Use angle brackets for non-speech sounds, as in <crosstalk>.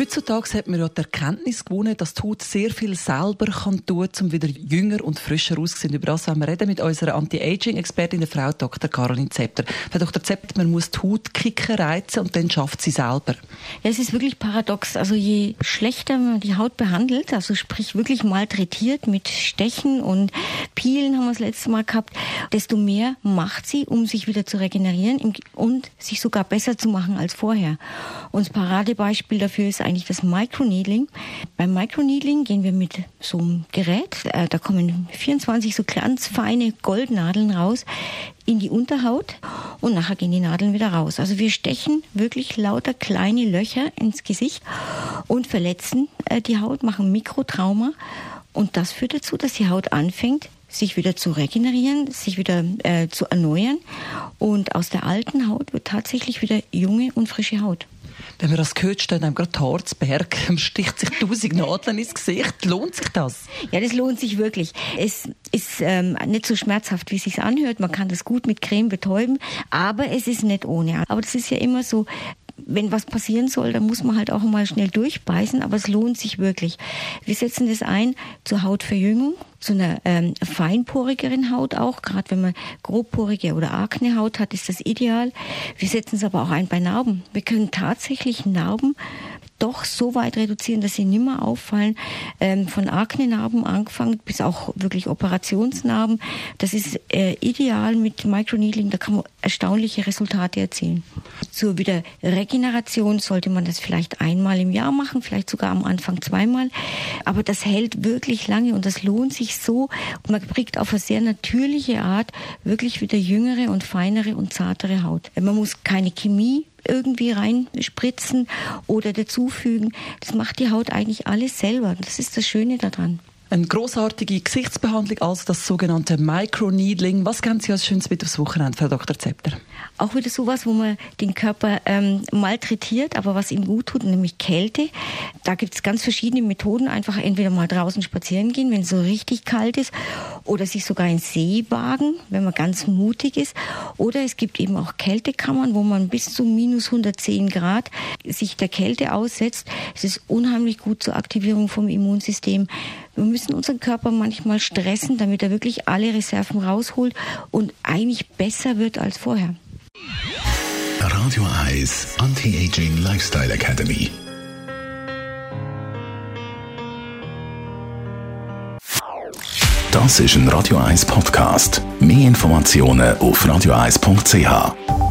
Heutzutage hat man ja die Erkenntnis gewonnen, dass die Haut sehr viel selber kann tun kann, um wieder jünger und frischer auszusehen. Über das wollen wir reden mit unserer Anti-Aging-Expertin, der Frau Dr. Caroline Zepter. Frau Dr. Zepter, man muss die Haut kicken, reizen und dann schafft sie selber. Ja, es ist wirklich paradox. Also je schlechter man die Haut behandelt, also sprich wirklich malträtiert mit Stechen und Pielen haben wir das letzte Mal gehabt, desto mehr macht sie, um sich wieder zu regenerieren und sich sogar besser zu machen als vorher. Und das Paradebeispiel dafür ist eigentlich das Microneedling. Beim Microneedling gehen wir mit so einem Gerät, äh, da kommen 24 so ganz feine Goldnadeln raus in die Unterhaut und nachher gehen die Nadeln wieder raus. Also wir stechen wirklich lauter kleine Löcher ins Gesicht und verletzen äh, die Haut, machen Mikrotrauma und das führt dazu, dass die Haut anfängt, sich wieder zu regenerieren, sich wieder äh, zu erneuern und aus der alten Haut wird tatsächlich wieder junge und frische Haut. Wenn man das hört, steht einem gerade Harzberg, <laughs> sticht sich tausend Nadeln ins Gesicht. Lohnt sich das? Ja, das lohnt sich wirklich. Es ist ähm, nicht so schmerzhaft, wie es sich anhört. Man kann das gut mit Creme betäuben, aber es ist nicht ohne. Aber das ist ja immer so, wenn was passieren soll, dann muss man halt auch mal schnell durchbeißen, aber es lohnt sich wirklich. Wir setzen das ein zur Hautverjüngung, zu einer ähm, feinporigeren Haut auch. Gerade wenn man grobporige oder Aknehaut hat, ist das ideal. Wir setzen es aber auch ein bei Narben. Wir können tatsächlich Narben doch so weit reduzieren, dass sie nimmer auffallen. Ähm, von Akne-Narben angefangen bis auch wirklich Operationsnarben. Das ist äh, ideal mit Microneedling. Da kann man erstaunliche Resultate erzielen. Zur Wiederregeneration sollte man das vielleicht einmal im Jahr machen, vielleicht sogar am Anfang zweimal. Aber das hält wirklich lange und das lohnt sich so. Und man kriegt auf eine sehr natürliche Art wirklich wieder jüngere und feinere und zartere Haut. Man muss keine Chemie irgendwie reinspritzen oder dazufügen. Das macht die Haut eigentlich alles selber. Das ist das Schöne daran. Eine großartige Gesichtsbehandlung, also das sogenannte Microneedling. Was kennen Sie als Schönes mit aufs Wochenende, Frau Dr. Zepter? Auch wieder sowas, wo man den Körper ähm, malträtiert, aber was ihm gut tut, nämlich Kälte. Da gibt es ganz verschiedene Methoden. Einfach entweder mal draußen spazieren gehen, wenn es so richtig kalt ist, oder sich sogar in See wagen, wenn man ganz mutig ist. Oder es gibt eben auch Kältekammern, wo man bis zu minus 110 Grad sich der Kälte aussetzt. Es ist unheimlich gut zur Aktivierung vom Immunsystem. Wir müssen unseren Körper manchmal stressen, damit er wirklich alle Reserven rausholt und eigentlich besser wird als vorher. Radio Eyes Anti-Aging Lifestyle Academy. Das ist ein Radio 1 Podcast. Mehr Informationen auf radio1.ch.